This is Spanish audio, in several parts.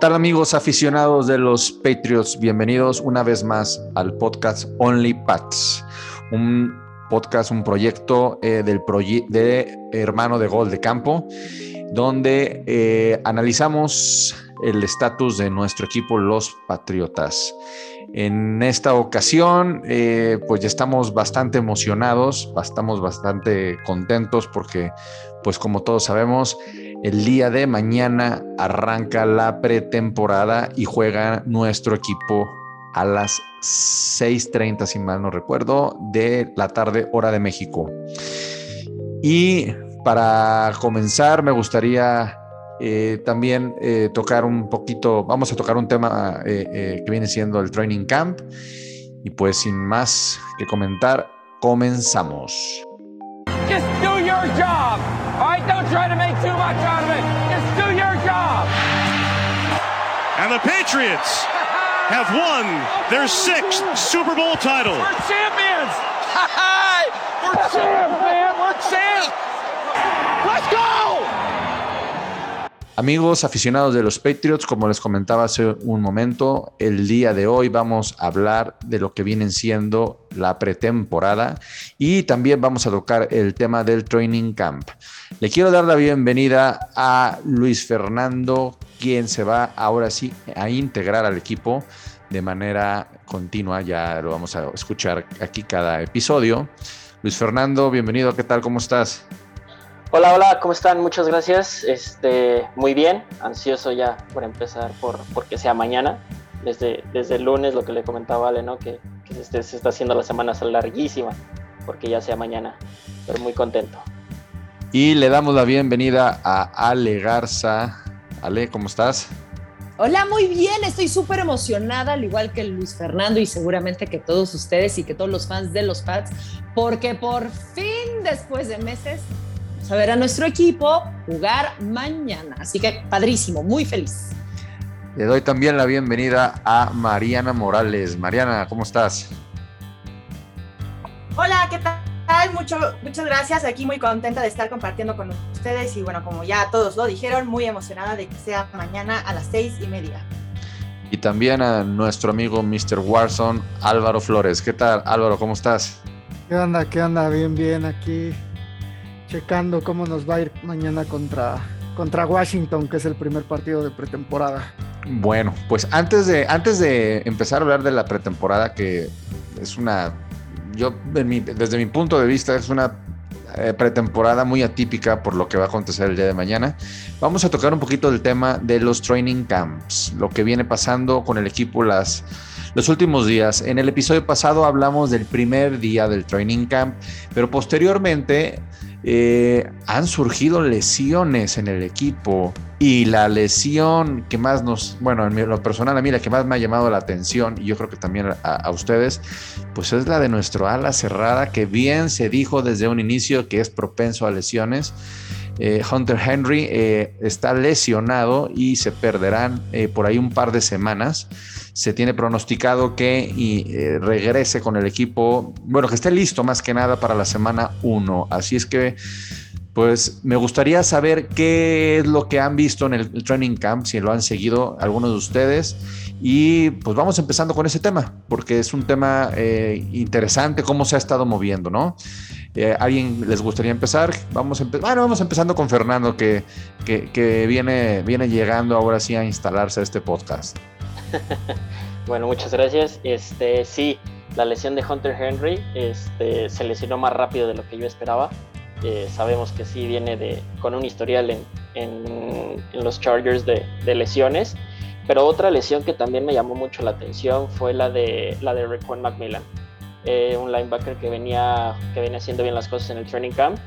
tal amigos aficionados de los Patriots? Bienvenidos una vez más al podcast Only Pats, un podcast, un proyecto eh, del de hermano de gol de campo, donde eh, analizamos el estatus de nuestro equipo, los Patriotas. En esta ocasión, eh, pues ya estamos bastante emocionados, estamos bastante contentos porque, pues como todos sabemos, el día de mañana arranca la pretemporada y juega nuestro equipo a las 6.30, si mal no recuerdo, de la tarde, hora de México. Y para comenzar, me gustaría eh, también eh, tocar un poquito, vamos a tocar un tema eh, que viene siendo el Training Camp. Y pues sin más que comentar, comenzamos. Just do your job. don't try to make too much out of it. Just do your job. And the Patriots have won their sixth Super Bowl title. We're champions. We're champs, man. We're champs. Let's go. Amigos aficionados de los Patriots, como les comentaba hace un momento, el día de hoy vamos a hablar de lo que vienen siendo la pretemporada y también vamos a tocar el tema del training camp. Le quiero dar la bienvenida a Luis Fernando, quien se va ahora sí a integrar al equipo de manera continua, ya lo vamos a escuchar aquí cada episodio. Luis Fernando, bienvenido, ¿qué tal? ¿Cómo estás? Hola, hola, ¿cómo están? Muchas gracias. Este, muy bien, ansioso ya por empezar por porque sea mañana. Desde, desde el lunes, lo que le comentaba Ale, ¿no? Que, se, se, está haciendo la semana larguísima, porque ya sea mañana. Pero muy contento. Y le damos la bienvenida a Ale Garza. Ale, ¿cómo estás? Hola, muy bien, estoy súper emocionada, al igual que Luis Fernando y seguramente que todos ustedes y que todos los fans de los Pats, porque por fin, después de meses, a ver a nuestro equipo jugar mañana. Así que padrísimo, muy feliz. Le doy también la bienvenida a Mariana Morales. Mariana, ¿cómo estás? Hola, ¿qué tal? Mucho, muchas gracias. Aquí muy contenta de estar compartiendo con ustedes y bueno, como ya todos lo dijeron, muy emocionada de que sea mañana a las seis y media. Y también a nuestro amigo Mr. Warson, Álvaro Flores. ¿Qué tal, Álvaro? ¿Cómo estás? ¿Qué onda? ¿Qué onda? Bien, bien, aquí checando cómo nos va a ir mañana contra, contra Washington, que es el primer partido de pretemporada. Bueno, pues antes de, antes de empezar a hablar de la pretemporada, que es una, yo desde mi punto de vista es una eh, pretemporada muy atípica por lo que va a acontecer el día de mañana. Vamos a tocar un poquito del tema de los training camps, lo que viene pasando con el equipo las, los últimos días. En el episodio pasado hablamos del primer día del training camp, pero posteriormente eh, han surgido lesiones en el equipo y la lesión que más nos, bueno, en lo personal a mí la que más me ha llamado la atención y yo creo que también a, ustedes, pues es la de nuestro ala cerrada que bien se dijo desde un inicio que es propenso a lesiones. Eh, Hunter Henry eh, está lesionado y se perderán por ahí un par de semanas se tiene pronosticado que eh, regrese con el equipo, bueno, que esté listo más que nada para la semana 1. Así es que, pues me gustaría saber qué es lo que han visto en el, training camp, si lo han seguido algunos de ustedes. Y pues vamos empezando con ese tema, porque es un tema eh, interesante, cómo se ha estado moviendo, ¿no? Eh, ¿Alguien les gustaría empezar? Vamos, bueno, vamos empezando con Fernando, que, que, viene, viene llegando ahora sí a instalarse a este podcast. bueno, muchas gracias. Este, sí, la lesión de Hunter Henry este, se lesionó más rápido de lo que yo esperaba. Eh, sabemos que sí viene de, con un historial en, en, los Chargers de, lesiones. Pero otra lesión que también me llamó mucho la atención fue la de, la de Raquan McMillan, eh, un linebacker que venía, que venía haciendo bien las cosas en el training camp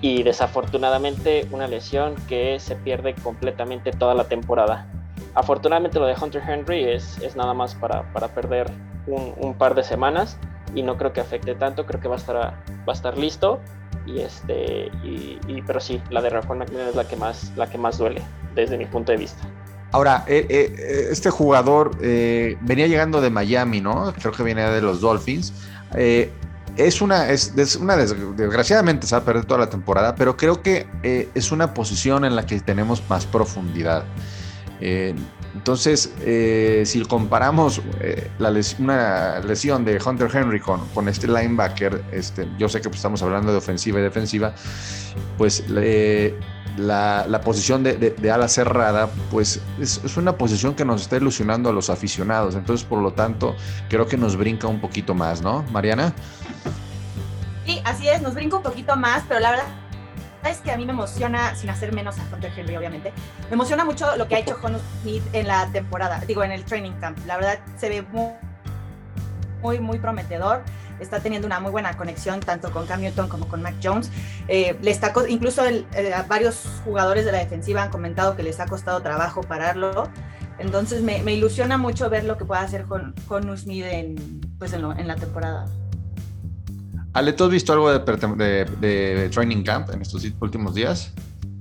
y desafortunadamente una lesión que se pierde completamente toda la temporada. Afortunadamente lo de Hunter Henry es, es nada más para, para perder un, un, par de semanas y no creo que afecte tanto, creo que va a estar, va a estar listo. Y este, y, pero sí, la de Rafael McMillan es la que más, la que más duele desde mi punto de vista. Ahora, eh, eh, este jugador eh, venía llegando de Miami, ¿no? Creo que venía de los Dolphins. es una, es, es, una desgraciadamente se va a perder toda la temporada, pero creo que es una posición en la que tenemos más profundidad. Eh, entonces, eh, si comparamos eh, la una lesión de Hunter Henry con, este linebacker, este, yo sé que pues, estamos hablando de ofensiva y defensiva, pues la, posición de, ala cerrada, pues es, es, una posición que nos está ilusionando a los aficionados. Entonces, por lo tanto, creo que nos brinca un poquito más, ¿no, Mariana? Sí, así es, nos brinca un poquito más, pero la verdad es que a mí me emociona, sin hacer menos a Hunter Henry, obviamente, me emociona mucho lo que ha hecho Jonas Smith en la temporada, digo, en el training camp. La verdad, se ve muy, muy, muy prometedor. Está teniendo una muy buena conexión tanto con Cam Newton como con Mac Jones. Eh, le está, incluso eh, varios jugadores de la defensiva han comentado que les ha costado trabajo pararlo. Entonces me, ilusiona mucho ver lo que pueda hacer con, con Smith en, pues en la temporada. Ale, ¿tú has visto algo de, Training Camp en estos últimos días?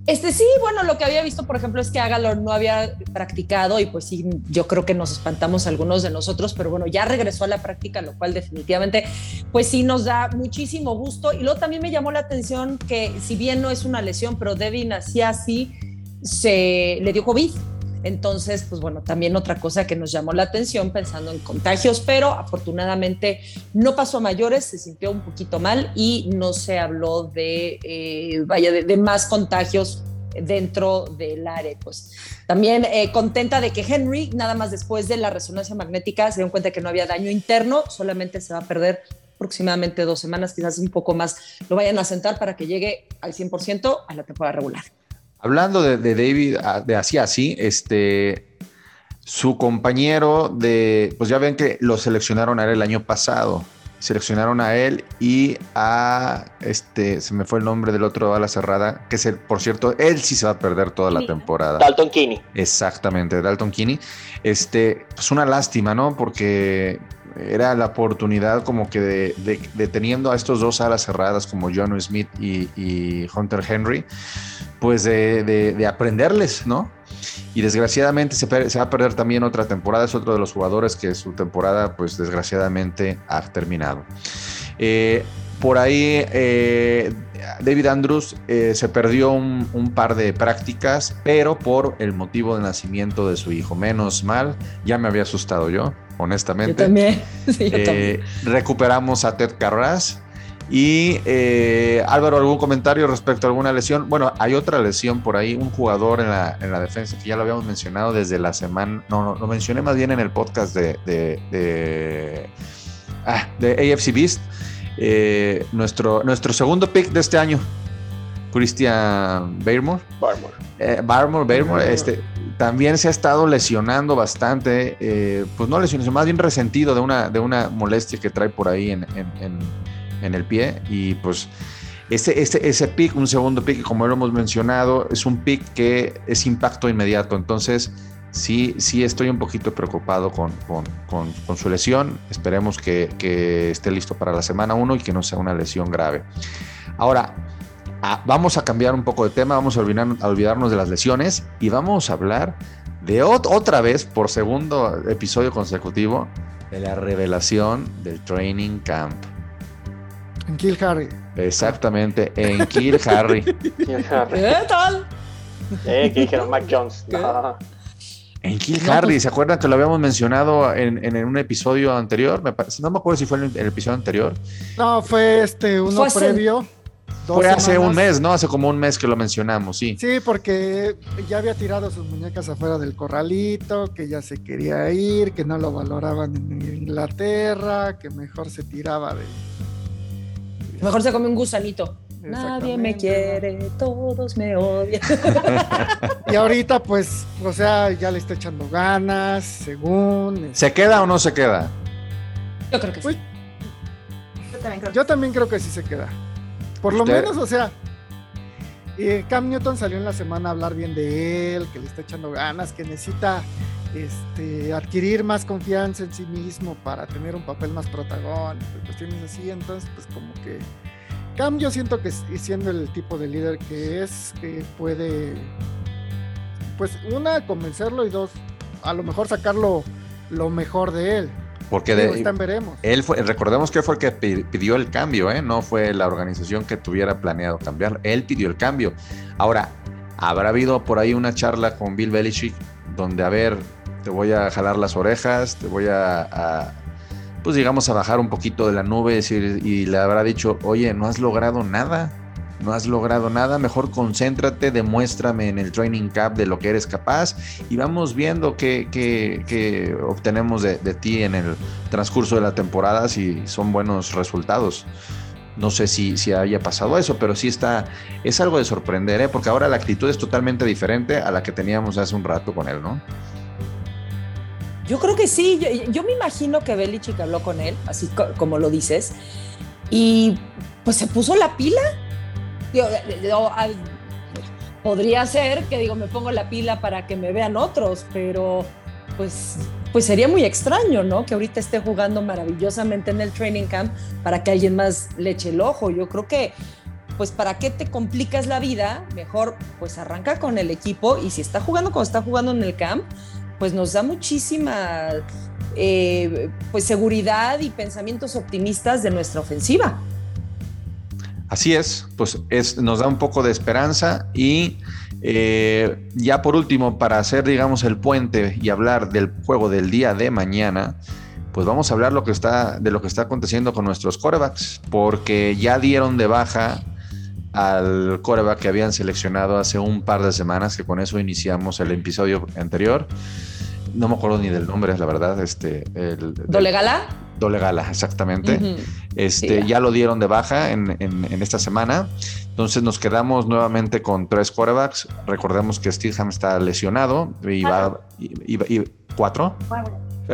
Este sí, bueno, lo que había visto, por ejemplo, es que Agalor no había practicado y pues sí, yo creo que nos espantamos algunos de nosotros, pero bueno, ya regresó a la práctica, lo cual definitivamente, pues sí nos da muchísimo gusto. Y luego también me llamó la atención que si bien no es una lesión, pero Devin así, se le dio COVID. Entonces, pues bueno, también otra cosa que nos llamó la atención pensando en contagios, pero afortunadamente no pasó a mayores, se sintió un poquito mal y no se habló de, eh, vaya, de, más contagios dentro del área. Pues también eh, contenta de que Henry, nada más después de la resonancia magnética, se dio cuenta que no había daño interno, solamente se va a perder aproximadamente dos semanas, quizás un poco más, lo vayan a sentar para que llegue al 100% a la temporada regular. Hablando de, David, de así así, este, su compañero de, pues ya ven que lo seleccionaron a él el año pasado. Seleccionaron a él y a este, se me fue el nombre del otro a la cerrada, que es el, por cierto, él sí se va a perder toda la temporada. Dalton Kinney. Exactamente, Dalton Kinney. Este, pues una lástima, ¿no? Porque era la oportunidad como que de, teniendo a estos dos alas cerradas como John Smith y, Hunter Henry, pues de, aprenderles, ¿no? Y desgraciadamente se, va a perder también otra temporada, es otro de los jugadores que su temporada pues desgraciadamente ha terminado. Eh, por ahí eh, David Andrews eh, se perdió un, un, par de prácticas, pero por el motivo de nacimiento de su hijo. Menos mal, ya me había asustado yo honestamente. Yo también. Eh, recuperamos a Ted Carras. Y eh, Álvaro, ¿algún comentario respecto a alguna lesión? Bueno, hay otra lesión por ahí, un jugador en la, en la defensa que ya lo habíamos mencionado desde la semana, no, no lo mencioné más bien en el podcast de, de, de, ah, AFC Beast, eh, nuestro, nuestro segundo pick de este año, Christian Barmore. Barmore. Eh, Barmore, este, también se ha estado lesionando bastante, eh, pues no lesionado, más bien resentido de una, de una molestia que trae por ahí en, el pie. Y pues ese, ese, ese pick, un segundo pick, como lo hemos mencionado, es un pick que es impacto inmediato. Entonces, sí, sí estoy un poquito preocupado con, con, su lesión. Esperemos que, que, esté listo para la semana 1 y que no sea una lesión grave. Ahora, Ah, vamos a cambiar un poco de tema, vamos a, olvidarnos de las lesiones y vamos a hablar de otra vez, por segundo episodio consecutivo, de la revelación del Training Camp. En Kill Harry. Exactamente, en Kill Harry. ¿Qué tal? Eh, que dijeron Mac Jones. En Kill Harry, pues- ¿se acuerdan que lo habíamos mencionado en, un episodio anterior? Me no me acuerdo si fue en el, episodio anterior. No, fue este uno previo. Fue hace un mes, ¿no? Hace como un mes que lo mencionamos, sí. Sí, porque ya había tirado sus muñecas afuera del corralito, que ya se quería ir, que no lo valoraban en Inglaterra, que mejor se tiraba de. Mejor se come un gusanito. Nadie me quiere, todos me odian. y ahorita, pues, o sea, ya le está echando ganas, según. ¿Se queda o no se queda? Yo creo que sí. Yo también creo, yo también creo que sí se queda. Por lo menos, o sea, eh, Cam Newton salió en la semana a hablar bien de él, que le está echando ganas, que necesita este, adquirir más confianza en sí mismo para tener un papel más protagónico y cuestiones así. Entonces, pues como que Cam yo siento que siendo el tipo de líder que es, que puede, pues una, convencerlo y dos, a lo mejor sacarlo lo mejor de él. Porque de, él fue, recordemos que fue el que pidió el cambio, ¿eh? no fue la organización que tuviera planeado cambiar. Él pidió el cambio. Ahora, habrá habido por ahí una charla con Bill Belichick donde a ver, te voy a jalar las orejas, te voy a, pues digamos, a bajar un poquito de la nube y le habrá dicho, oye, no has logrado nada, no has logrado nada, mejor concéntrate, demuéstrame en el training cap de lo que eres capaz y vamos viendo qué, obtenemos de, ti en el transcurso de la temporada si son buenos resultados. No sé si, si haya pasado eso, pero sí está, es algo de sorprender, ¿eh? porque ahora la actitud es totalmente diferente a la que teníamos hace un rato con él, ¿no? Yo creo que sí, yo, me imagino que Belichick habló con él, así como lo dices, y pues se puso la pila. podría ser que digo, me pongo la pila para que me vean otros, pero pues, pues sería muy extraño, ¿no? Que ahorita esté jugando maravillosamente en el training camp para que alguien más le eche el ojo. Yo creo que pues para qué te complicas la vida, mejor pues arranca con el equipo y si está jugando como está jugando en el camp, pues nos da muchísima eh, pues seguridad y pensamientos optimistas de nuestra ofensiva. Así es, pues es, nos da un poco de esperanza y eh, ya por último, para hacer digamos el puente y hablar del juego del día de mañana, pues vamos a hablar lo que está, de lo que está aconteciendo con nuestros corebacks, porque ya dieron de baja al coreback que habían seleccionado hace un par de semanas, que con eso iniciamos el episodio anterior. No me acuerdo ni del nombre, la verdad. Este, el, ¿Dolegala? Dolegala, exactamente. este, Ya lo dieron de baja en, esta semana. Entonces nos quedamos nuevamente con tres corebacks. Recordemos que Steelham está lesionado y va. Y, ¿Cuatro?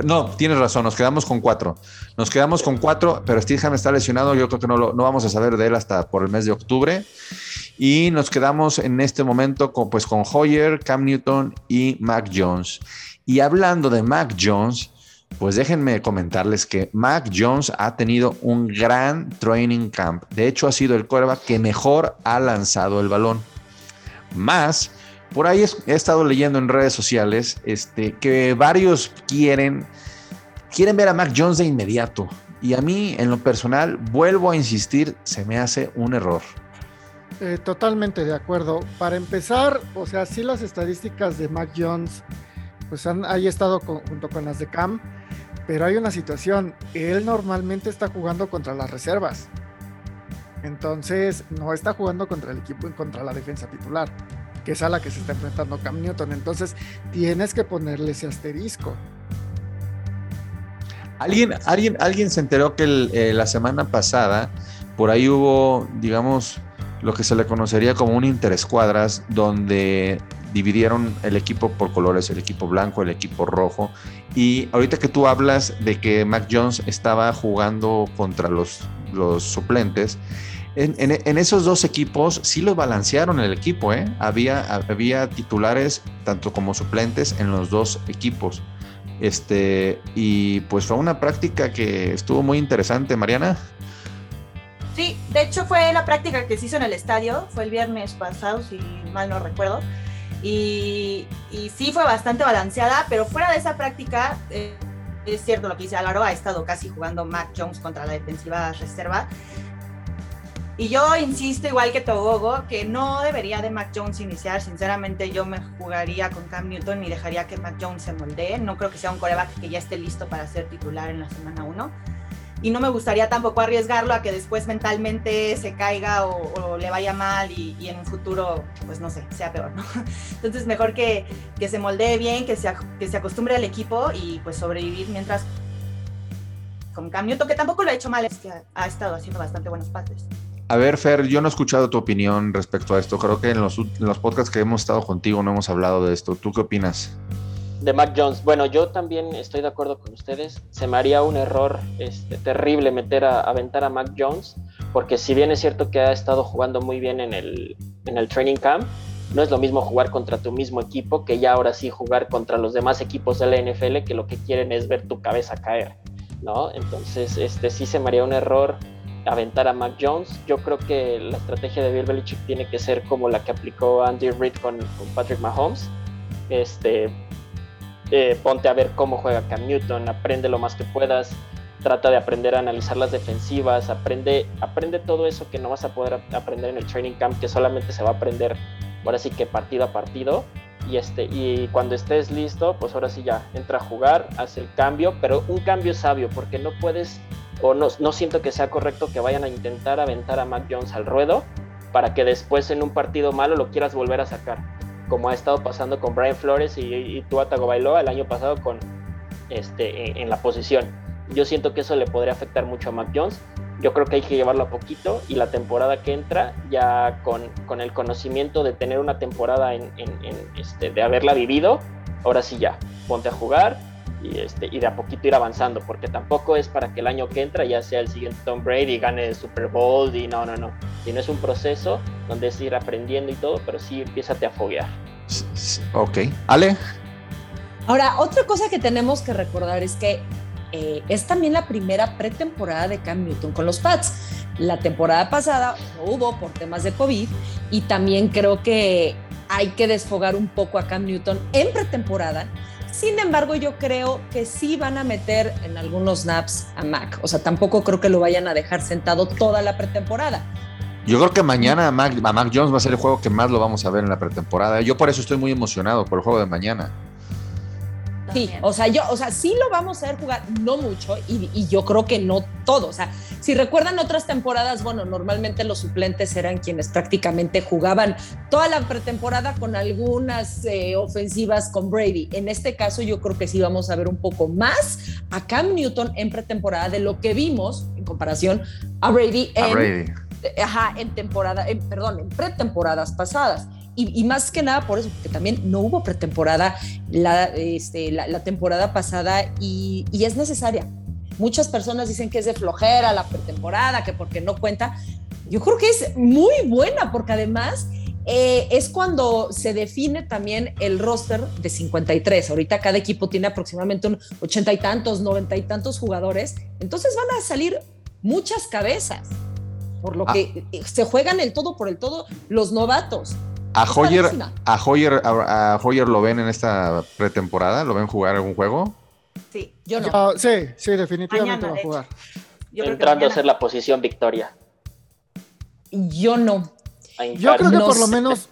No, tienes razón, nos quedamos con cuatro. Nos quedamos con cuatro, pero Steelham está lesionado. Yo creo que no, lo, vamos a saber de él hasta por el mes de octubre. Y nos quedamos en este momento con, pues, con Hoyer, Cam Newton y Mac Jones. Y hablando de Mac Jones, pues déjenme comentarles que Mac Jones ha tenido un gran training camp. De hecho, ha sido el quarterback que mejor ha lanzado el balón. Más por ahí he estado leyendo en redes sociales este, que varios quieren, quieren ver a Mac Jones de inmediato. Y a mí, en lo personal, vuelvo a insistir, se me hace un error. Eh, totalmente de acuerdo. Para empezar, o sea, sí las estadísticas de Mac Jones, pues han ahí estado junto con las de Cam, pero hay una situación, él normalmente está jugando contra las reservas. Entonces, no está jugando contra el equipo y contra la defensa titular que es a la que se está enfrentando Cam Newton. Entonces tienes que ponerle ese asterisco. Alguien, alguien, alguien se enteró que eh, la semana pasada por ahí hubo, digamos, lo que se le conocería como un interescuadras, donde dividieron el equipo por colores, el equipo blanco, el equipo rojo. Y ahorita que tú hablas de que Mac Jones estaba jugando contra los, los suplentes, en, esos dos equipos sí los balancearon el equipo, ¿eh? Había, titulares tanto como suplentes en los dos equipos. Este, y pues fue una práctica que estuvo muy interesante, Mariana. Sí, de hecho fue la práctica que se hizo en el estadio, fue el viernes pasado, si mal no recuerdo. Y, sí fue bastante balanceada, pero fuera de esa práctica, eh, es cierto lo que dice Álvaro, ha estado casi jugando Mac Jones contra la defensiva reserva. Y yo insisto, igual que Togogo, que no debería de Mac Jones iniciar. Sinceramente, yo me jugaría con Cam Newton y dejaría que Mac Jones se moldee. No creo que sea un coreback que ya esté listo para ser titular en la semana 1. Y no me gustaría tampoco arriesgarlo a que después mentalmente se caiga o, le vaya mal y, en un futuro, pues no sé, sea peor, ¿no? Entonces, mejor que, que se moldee bien, que se, que se acostumbre al equipo y pues sobrevivir mientras con Cam Newton, que tampoco lo ha hecho mal, es que ha estado haciendo bastante buenos pases. A ver, Fer, yo no he escuchado tu opinión respecto a esto. Creo que en los, podcasts que hemos estado contigo no hemos hablado de esto. ¿Tú qué opinas? De Mac Jones. Bueno, yo también estoy de acuerdo con ustedes. Se me haría un error este, terrible meter a aventar a Mac Jones, porque si bien es cierto que ha estado jugando muy bien en el, en el training camp, no es lo mismo jugar contra tu mismo equipo que ya ahora sí jugar contra los demás equipos de la NFL que lo que quieren es ver tu cabeza caer, ¿no? Entonces, este sí se me haría un error aventar a Mac Jones. Yo creo que la estrategia de Bill Belichick tiene que ser como la que aplicó Andy Reid con, Patrick Mahomes. Este, eh, ponte a ver cómo juega Cam Newton, aprende lo más que puedas, trata de aprender a analizar las defensivas, aprende, aprende todo eso que no vas a poder aprender en el training camp, que solamente se va a aprender ahora sí que partido a partido. y, este, y cuando estés listo, pues ahora sí ya entra a jugar, hace el cambio, pero un cambio sabio, porque no puedes, o no, no siento que sea correcto que vayan a intentar aventar a Mac Jones al ruedo para que después en un partido malo lo quieras volver a sacar, como ha estado pasando con Brian Flores y, y Tua Tagovailoa el año pasado con, este, en la posición. Yo siento que eso le podría afectar mucho a Mac Jones yo creo que hay que llevarlo a poquito y la temporada que entra ya con, con el conocimiento de tener una temporada en, este, de haberla vivido, ahora sí ya, ponte a jugar y, este, y de a poquito ir avanzando, porque tampoco es para que el año que entra ya sea el siguiente Tom Brady y gane el Super Bowl y no, no, no, sino es un proceso donde es ir aprendiendo y todo, pero sí empiezate a foguear. Ok, Ale. Ahora, otra cosa que tenemos que recordar es que eh, es también la primera pretemporada de Cam Newton con los Pats. La temporada pasada no hubo por temas de COVID y también creo que hay que desfogar un poco a Cam Newton en pretemporada. Sin embargo, yo creo que sí van a meter en algunos snaps a Mac. O sea, tampoco creo que lo vayan a dejar sentado toda la pretemporada. Yo creo que mañana a Mac, a Mac Jones va a ser el juego que más lo vamos a ver en la pretemporada. Yo por eso estoy muy emocionado por el juego de mañana. Sí, o sea, yo, o sea, sí lo vamos a ver jugar, no mucho, y, yo creo que no todo. O sea, si recuerdan otras temporadas, bueno, normalmente los suplentes eran quienes prácticamente jugaban toda la pretemporada con algunas eh, ofensivas con Brady. En este caso, yo creo que sí vamos a ver un poco más a Cam Newton en pretemporada de lo que vimos en comparación a Brady en, Brady. Ajá, en temporada, en, perdón, en pretemporadas pasadas. Y, más que nada por eso, porque también no hubo pretemporada la, este, la, temporada pasada y, es necesaria. Muchas personas dicen que es de flojera la pretemporada, que porque no cuenta. Yo creo que es muy buena porque además eh, es cuando se define también el roster de 53. Ahorita cada equipo tiene aproximadamente un ochenta y tantos, noventa y tantos jugadores. Entonces van a salir muchas cabezas, por lo ah. que se juegan el todo por el todo los novatos. ¿A Hoyer, a, Hoyer, a, Hoyer lo ven en esta pretemporada? ¿Lo ven jugar algún juego? Sí, yo no. sí, sí, definitivamente va a jugar. Entrando a ser la posición victoria. Yo no. Yo creo que por lo menos,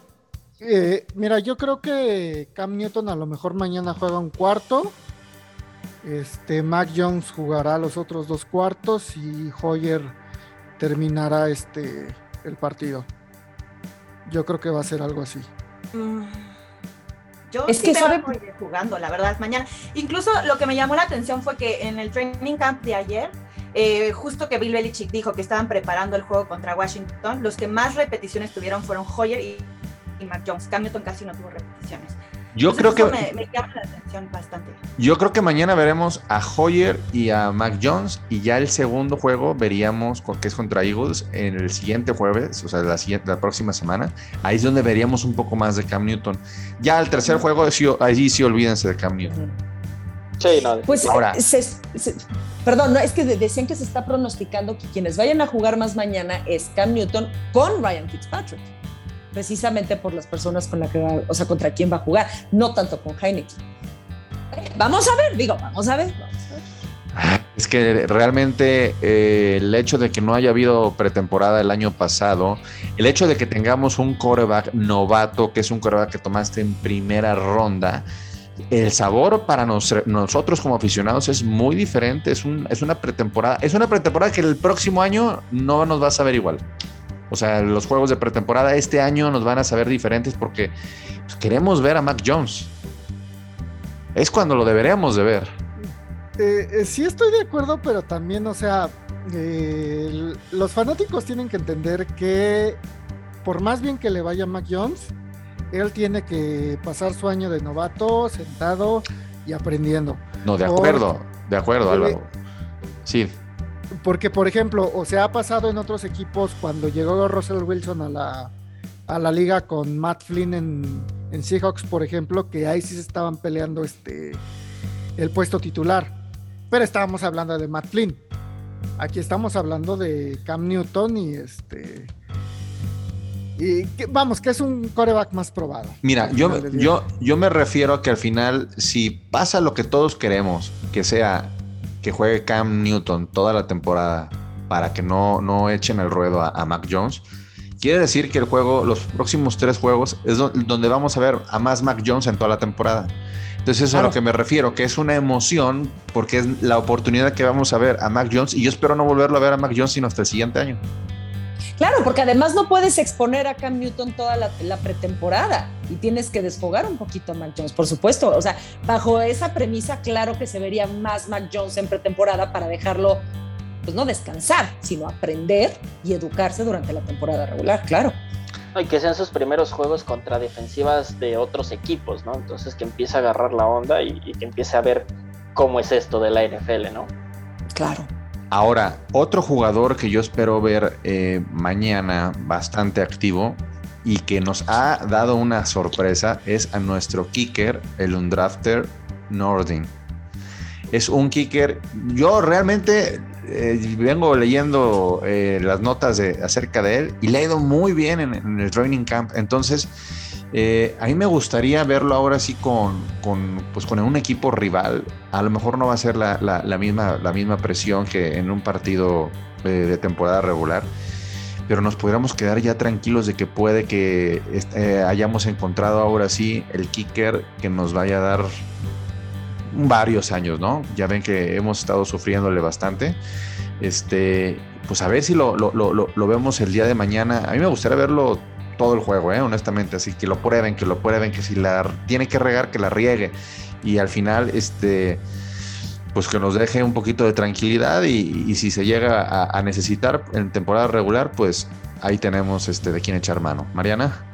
eh, mira, yo creo que Cam Newton a lo mejor mañana juega un cuarto. Este, Mac Jones jugará los otros dos cuartos y Hoyer terminará este el partido. Yo creo que va a ser algo así. Mm. Yo es que sabe jugando, la verdad, mañana. Incluso lo que me llamó la atención fue que en el training camp de ayer, eh, justo que Bill Belichick dijo que estaban preparando el juego contra Washington, los que más repeticiones tuvieron fueron Hoyer y, y Mac Jones. Cam Newton casi no tuvo repeticiones. Yo creo que. Me, llama la atención bastante. Yo creo que mañana veremos a Hoyer y a Mac Jones. Y ya el segundo juego veríamos, que es contra Eagles, en el siguiente jueves, o sea, la, siguiente, la próxima semana. Ahí es donde veríamos un poco más de Cam Newton. Ya el tercer juego, allí sí olvídense de Cam Newton. Sí, no. Pues ahora. perdón, no, es que decían que se está pronosticando que quienes vayan a jugar más mañana es Cam Newton con Ryan Fitzpatrick precisamente por las personas con las que va, o sea, contra quién va a jugar, no tanto con Heineken. Vamos a ver, digo, vamos a ver. Es que realmente eh, el hecho de que no haya habido pretemporada el año pasado, el hecho de que tengamos un coreback novato, que es un coreback que tomaste en primera ronda, el sabor para nosotros como aficionados es muy diferente. Es, un, es una pretemporada. Es una pretemporada que el próximo año no nos va a saber igual. O sea, los juegos de pretemporada este año nos van a saber diferentes porque pues, queremos ver a Mac Jones. Es cuando lo deberíamos de ver. Eh, eh, sí estoy de acuerdo, pero también, o sea, eh, los fanáticos tienen que entender que por más bien que le vaya a Mac Jones, él tiene que pasar su año de novato sentado y aprendiendo. No, de acuerdo, de acuerdo, Álvaro. Sí, porque, por ejemplo, o sea, ha pasado en otros equipos cuando llegó Russell Wilson a la, a la liga con Matt Flynn en, en, Seahawks, por ejemplo, que ahí sí se estaban peleando este, el puesto titular. Pero estábamos hablando de Matt Flynn. Aquí estamos hablando de Cam Newton y este. Y vamos, que es un coreback más probado. Mira, yo, yo, yo me refiero a que al final, si pasa lo que todos queremos, que sea que juegue Cam Newton toda la temporada para que no, no echen el ruedo a, Mac Jones, Quiere decir que el juego, los próximos tres juegos, es donde vamos a ver a más Mac Jones en toda la temporada. Entonces, eso es a lo que me refiero, que es una emoción porque es la oportunidad que vamos a ver a Mac Jones y yo espero no volverlo a ver a Mac Jones sino hasta el siguiente año. Claro, porque además no puedes exponer a Cam Newton toda la, pretemporada y tienes que desfogar un poquito a Mac Jones, por supuesto. O sea, bajo esa premisa, claro que se vería más Mac Jones en pretemporada para dejarlo, pues no descansar, sino aprender y educarse durante la temporada regular, claro. Y que sean sus primeros juegos contra defensivas de otros equipos, ¿no? Entonces que empiece a agarrar la onda y, y que empiece a ver cómo es esto de la NFL, ¿no? Claro. Ahora, otro jugador que yo espero ver eh, mañana bastante activo y que nos ha dado una sorpresa es a nuestro kicker, el undrafter Nordin. Es un kicker, yo realmente eh, vengo leyendo eh, las notas de, acerca de él y le ha ido muy bien en, en el training camp. Entonces, eh, a mí me gustaría verlo ahora sí con, pues con un equipo rival. A lo mejor no va a ser la, misma, presión que en un partido eh, de temporada regular, pero nos podríamos quedar ya tranquilos de que puede que eh, hayamos encontrado ahora sí el kicker que nos vaya a dar varios años, ¿no? Ya ven que hemos estado sufriéndole bastante. Este, pues a ver si lo, lo vemos el día de mañana. A mí me gustaría verlo todo el juego, ¿eh? honestamente. Así que lo prueben, que lo prueben, que si la tiene que regar, que la riegue. Y al final, este, pues que nos deje un poquito de tranquilidad y, si se llega a, necesitar en temporada regular, pues ahí tenemos este, de quién echar mano. Mariana.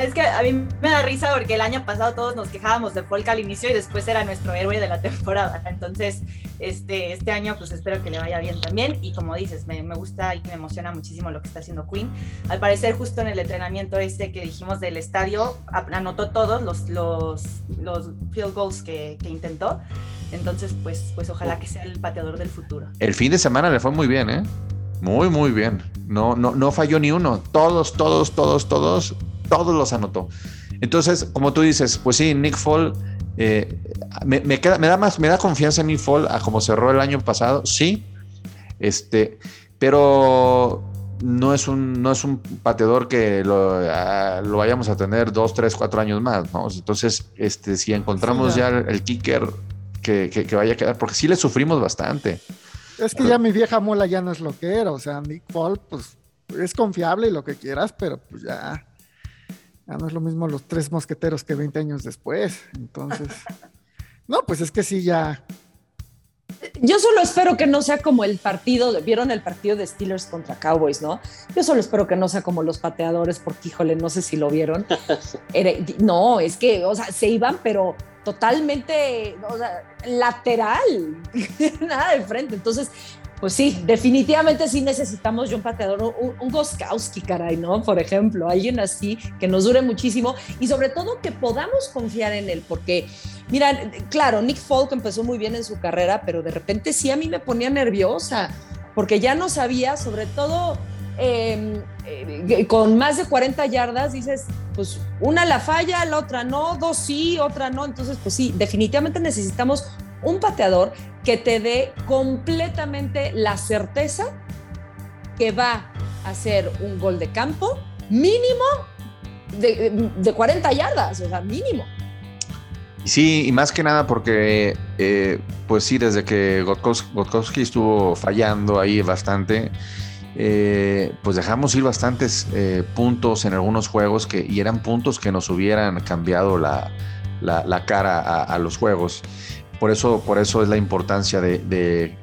Es que a mí me da risa porque el año pasado todos nos quejábamos de Folk al inicio y después era nuestro héroe de la temporada. Entonces, este, este año pues espero que le vaya bien también. Y como dices, me, me gusta y me emociona muchísimo lo que está haciendo Queen. Al parecer, justo en el entrenamiento este que dijimos del estadio, anotó todos los, los, los field goals que, que intentó. Entonces, pues, pues ojalá que sea el pateador del futuro. El fin de semana le fue muy bien, ¿eh? Muy, muy bien. No, no, no falló ni uno. Todos, todos, todos, todos todos los anotó. Entonces, como tú dices, pues sí, Nick Fall eh, me, queda, me, da más, me da confianza en Nick Fall a como cerró el año pasado, sí, este, pero no es un, no es un pateador que lo, ah, lo, vayamos a tener dos, tres, cuatro años más, ¿no? Entonces, este, si encontramos ya el, kicker que, que, vaya a quedar, porque sí le sufrimos bastante. Es que ya mi vieja mola ya no es lo que era, o sea, Nick Fall, pues es confiable y lo que quieras, pero pues ya no es lo mismo los tres mosqueteros que 20 años después. Entonces, no, pues es que sí, ya. Yo solo espero que no sea como el partido, vieron el partido de Steelers contra Cowboys, ¿no? Yo solo espero que no sea como los pateadores, porque híjole, no sé si lo vieron. no, es que, o sea, se iban, pero totalmente, o sea, lateral, nada de frente. Entonces, pues sí, definitivamente sí necesitamos yo un pateador, un, Goskowski, caray, ¿no? Por ejemplo, alguien así que nos dure muchísimo y sobre todo que podamos confiar en él, porque, mira, claro, Nick Folk empezó muy bien en su carrera, pero de repente sí a mí me ponía nerviosa, porque ya no sabía, sobre todo em, eh, con más de 40 yardas, dices, pues una la falla, la otra no, dos sí, otra no, entonces pues sí, definitivamente necesitamos un pateador que te dé completamente la certeza que va a hacer un gol de campo mínimo de, 40 yardas, o sea, mínimo. Sí, y más que nada porque, eh, pues sí, desde que Gotkowski, estuvo fallando ahí bastante, eh, pues dejamos ir bastantes eh, puntos en algunos juegos que, y eran puntos que nos hubieran cambiado la, cara a, los juegos. Por eso, por eso es la importancia de,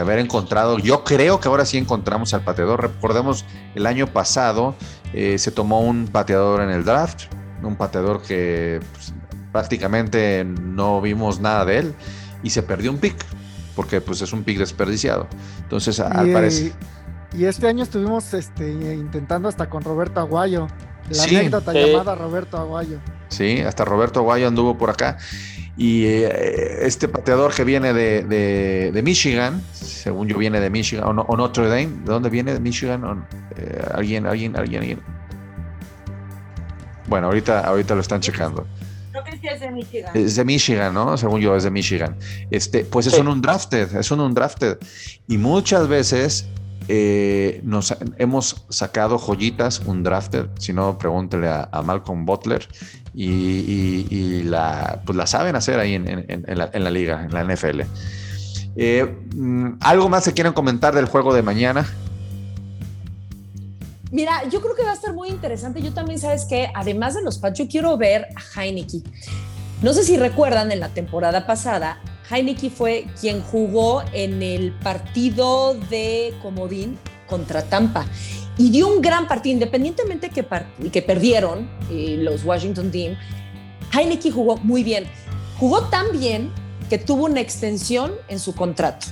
haber encontrado. Yo creo que ahora sí encontramos al pateador. Recordemos, el año pasado eh, se tomó un pateador en el draft, un pateador que pues, prácticamente no vimos nada de él y se perdió un pick, porque pues es un pick desperdiciado. Entonces, al parecer. Y este año estuvimos este, intentando hasta con Roberto Aguayo. La anécdota llamada Roberto Aguayo. Sí, hasta Roberto Aguayo anduvo por acá. Y eh, este pateador que viene de, Michigan, según yo viene de Michigan, o, Notre Dame, ¿de dónde viene? ¿De Michigan? Eh, ¿Alguien, alguien, alguien, alguien? Bueno, ahorita, ahorita lo están checando. Creo que sí es de Michigan. Es de Michigan, ¿no? Según yo, es de Michigan. Este, pues es un undrafted, es un undrafted. Y muchas veces eh, nos hemos sacado joyitas, un drafter, si no, pregúntele a, Malcolm Butler y, la, pues la saben hacer ahí en, la, liga, en la NFL. Eh, mm, ¿Algo más que quieran comentar del juego de mañana? Mira, yo creo que va a estar muy interesante. Yo también, sabes que además de los Pats, yo quiero ver a Heineke. No sé si recuerdan en la temporada pasada, Heineke fue quien jugó en el partido de Comodín contra Tampa y dio un gran partido, independientemente que, que perdieron eh, los Washington Team. Heineke jugó muy bien. Jugó tan bien que tuvo una extensión en su contrato.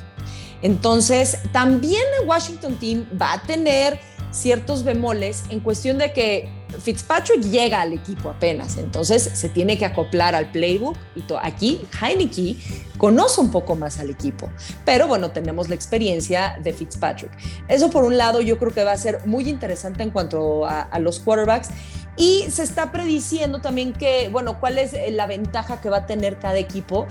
Entonces, también el Washington Team va a tener ciertos bemoles en cuestión de que Fitzpatrick llega al equipo apenas, entonces se tiene que acoplar al playbook y aquí Heineke conoce un poco más al equipo, pero bueno, tenemos la experiencia de Fitzpatrick. Eso por un lado yo creo que va a ser muy interesante en cuanto a, a los quarterbacks y se está prediciendo también que, bueno, cuál es la ventaja que va a tener cada equipo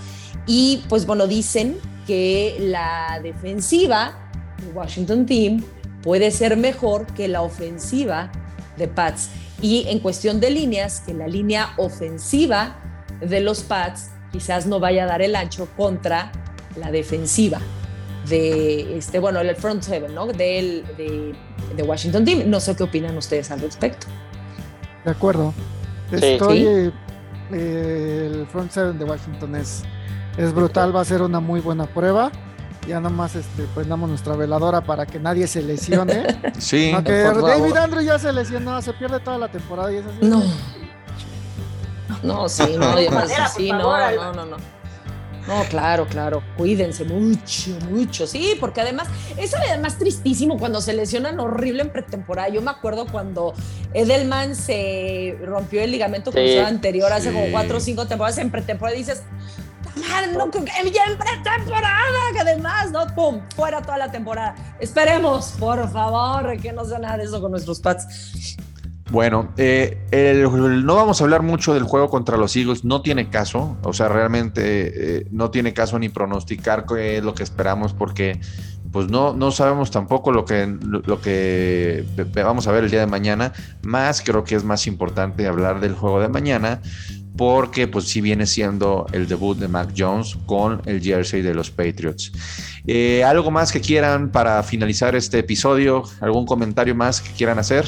y pues bueno, dicen que la defensiva de Washington Team puede ser mejor que la ofensiva de Pats. Y en cuestión de líneas, que la línea ofensiva de los Pats quizás no vaya a dar el ancho contra la defensiva de este, bueno, el front seven, ¿no? de, de, Washington Team. No sé qué opinan ustedes al respecto. De acuerdo. Estoy. Eh, el front seven de Washington es, es brutal, va a ser una muy buena prueba ya nomás este, prendamos nuestra veladora para que nadie se lesione. Sí. Aunque David Andrews ya se lesionó, se pierde toda la temporada y es así. No. No, sí, no, sí, no, no, no, no. No, claro, claro. Cuídense mucho, mucho. Sí, porque además, es además tristísimo cuando se lesionan horrible en pretemporada. Yo me acuerdo cuando Edelman se rompió el ligamento cruzado anterior hace como cuatro o cinco temporadas en pretemporada y dices, no, ya en pretemporada, que además, ¿no? ¡Pum! Fuera toda la temporada. Esperemos, por favor, que no sea nada de eso con nuestros Pats. Bueno, eh, no vamos a hablar mucho del juego contra los Eagles, no tiene caso, o sea, realmente eh, no tiene caso ni pronosticar qué es lo que esperamos porque pues no, no sabemos tampoco lo que, lo que vamos a ver el día de mañana, más creo que es más importante hablar del juego de mañana, porque pues sí viene siendo el debut de Mac Jones con el jersey de los Patriots. Eh, ¿Algo más que quieran para finalizar este episodio? ¿Algún comentario más que quieran hacer?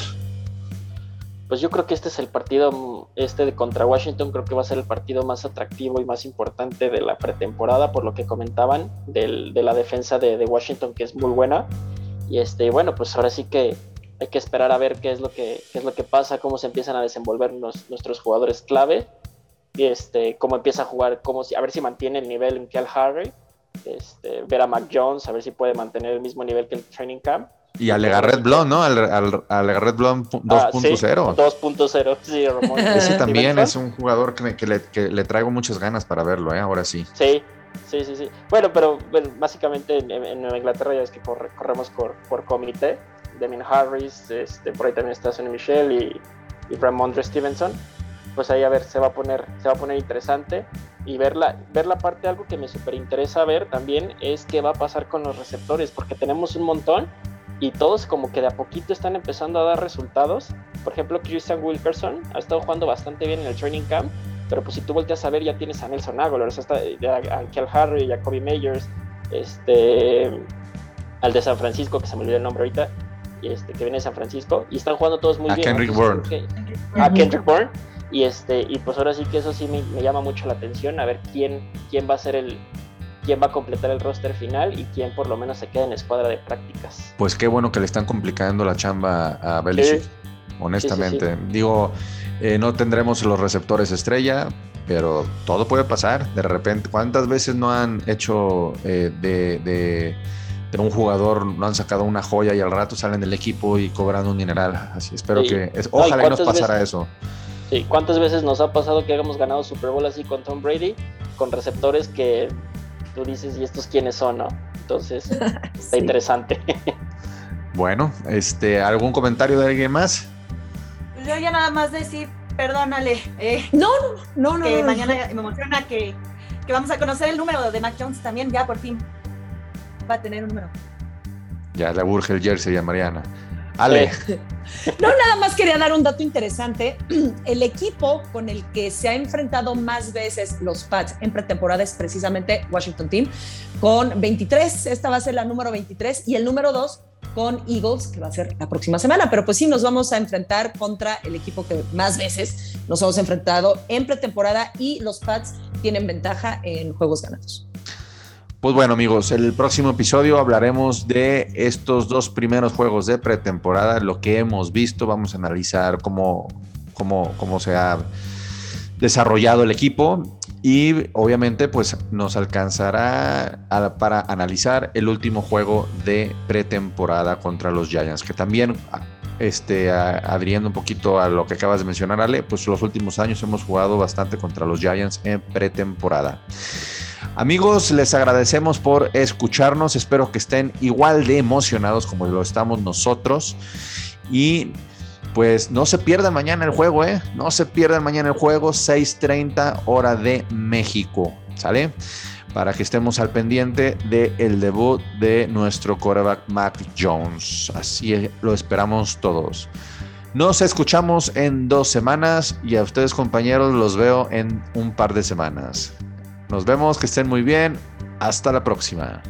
Pues yo creo que este es el partido, este contra Washington, creo que va a ser el partido más atractivo y más importante de la pretemporada, por lo que comentaban de la defensa de, Washington, que es muy buena. Y este, bueno, pues ahora sí que hay que esperar a ver qué es lo que, es lo que pasa, cómo se empiezan a desenvolver nuestros jugadores clave este, cómo empieza a jugar, cómo si, a ver si mantiene el nivel en Kiel Harry, este, ver a Mac Jones, a ver si puede mantener el mismo nivel que el training camp. Y a Legarret Blond, ¿no? Al, al, Blond 2.0. 2.0, sí, Ramón. Ese también es un jugador que, que, le, que, le, traigo muchas ganas para verlo, ¿eh? Ahora sí. Sí, sí, sí, sí. Bueno, pero bueno, básicamente en, en, Inglaterra ya es que corremos por, por comité. Damien Harris, este, por ahí también está Sonny Michel y, y Ramondre Stevenson pues ahí a ver, se va a poner, se va a poner interesante y ver la, ver la parte, algo que me súper interesa ver también es qué va a pasar con los receptores, porque tenemos un montón y todos como que de a poquito están empezando a dar resultados. Por ejemplo, Christian Wilkerson ha estado jugando bastante bien en el training camp, pero pues si tú volteas a ver ya tienes a Nelson Aguilar, o sea, está a, a Kel Harry, a Kobe Meyers, este, al de San Francisco, que se me olvidó el nombre ahorita, y este, que viene de San Francisco, y están jugando todos muy a bien. Kendrick Bourne. a Kendrick Bourne y, este, y pues ahora sí que eso sí me, llama mucho la atención, a ver quién, quién va a ser el, quién va a completar el roster final y quién por lo menos se queda en escuadra de prácticas. Pues qué bueno que le están complicando la chamba a Belichick, honestamente. Digo, eh, no tendremos los receptores estrella, pero todo puede pasar. De repente, ¿cuántas veces no han hecho eh, de, de, un jugador, no han sacado una joya y al rato salen del equipo y cobran un mineral? Así espero que, ojalá no, nos pasara eso. Sí, ¿cuántas veces nos ha pasado que hayamos ganado Super Bowl así con Tom Brady? Con receptores que tú dices, ¿y estos quiénes son? No? Entonces, está interesante. bueno, este, ¿algún comentario de alguien más? Yo ya nada más decir, perdónale. Eh, no, no, no, no. Que mañana me emociona que, que vamos a conocer el número de Mac Jones también, ya por fin va a tener un número. Ya le urge el jersey a Mariana. Ale. No, nada más quería dar un dato interesante. El equipo con el que se ha enfrentado más veces los Pats en pretemporada es precisamente Washington Team, con 23. Esta va a ser la número 23 y el número 2 con Eagles, que va a ser la próxima semana. Pero pues sí, nos vamos a enfrentar contra el equipo que más veces nos hemos enfrentado en pretemporada y los Pats tienen ventaja en juegos ganados. Pues bueno, amigos, el próximo episodio hablaremos de estos dos primeros juegos de pretemporada, lo que hemos visto. Vamos a analizar cómo, cómo, cómo se ha desarrollado el equipo y obviamente pues nos alcanzará para analizar el último juego de pretemporada contra los Giants, que también este, adhiriendo un poquito a lo que acabas de mencionar, Ale, pues los últimos años hemos jugado bastante contra los Giants en pretemporada. Amigos, les agradecemos por escucharnos. Espero que estén igual de emocionados como lo estamos nosotros. Y pues no se pierdan mañana el juego, ¿eh? No se pierdan mañana el juego, 6:30 hora de México. ¿Sale? Para que estemos al pendiente del el debut de nuestro quarterback Mac Jones. Así lo esperamos todos. Nos escuchamos en dos semanas y a ustedes compañeros los veo en un par de semanas. Nos vemos, que estén muy bien. Hasta la próxima.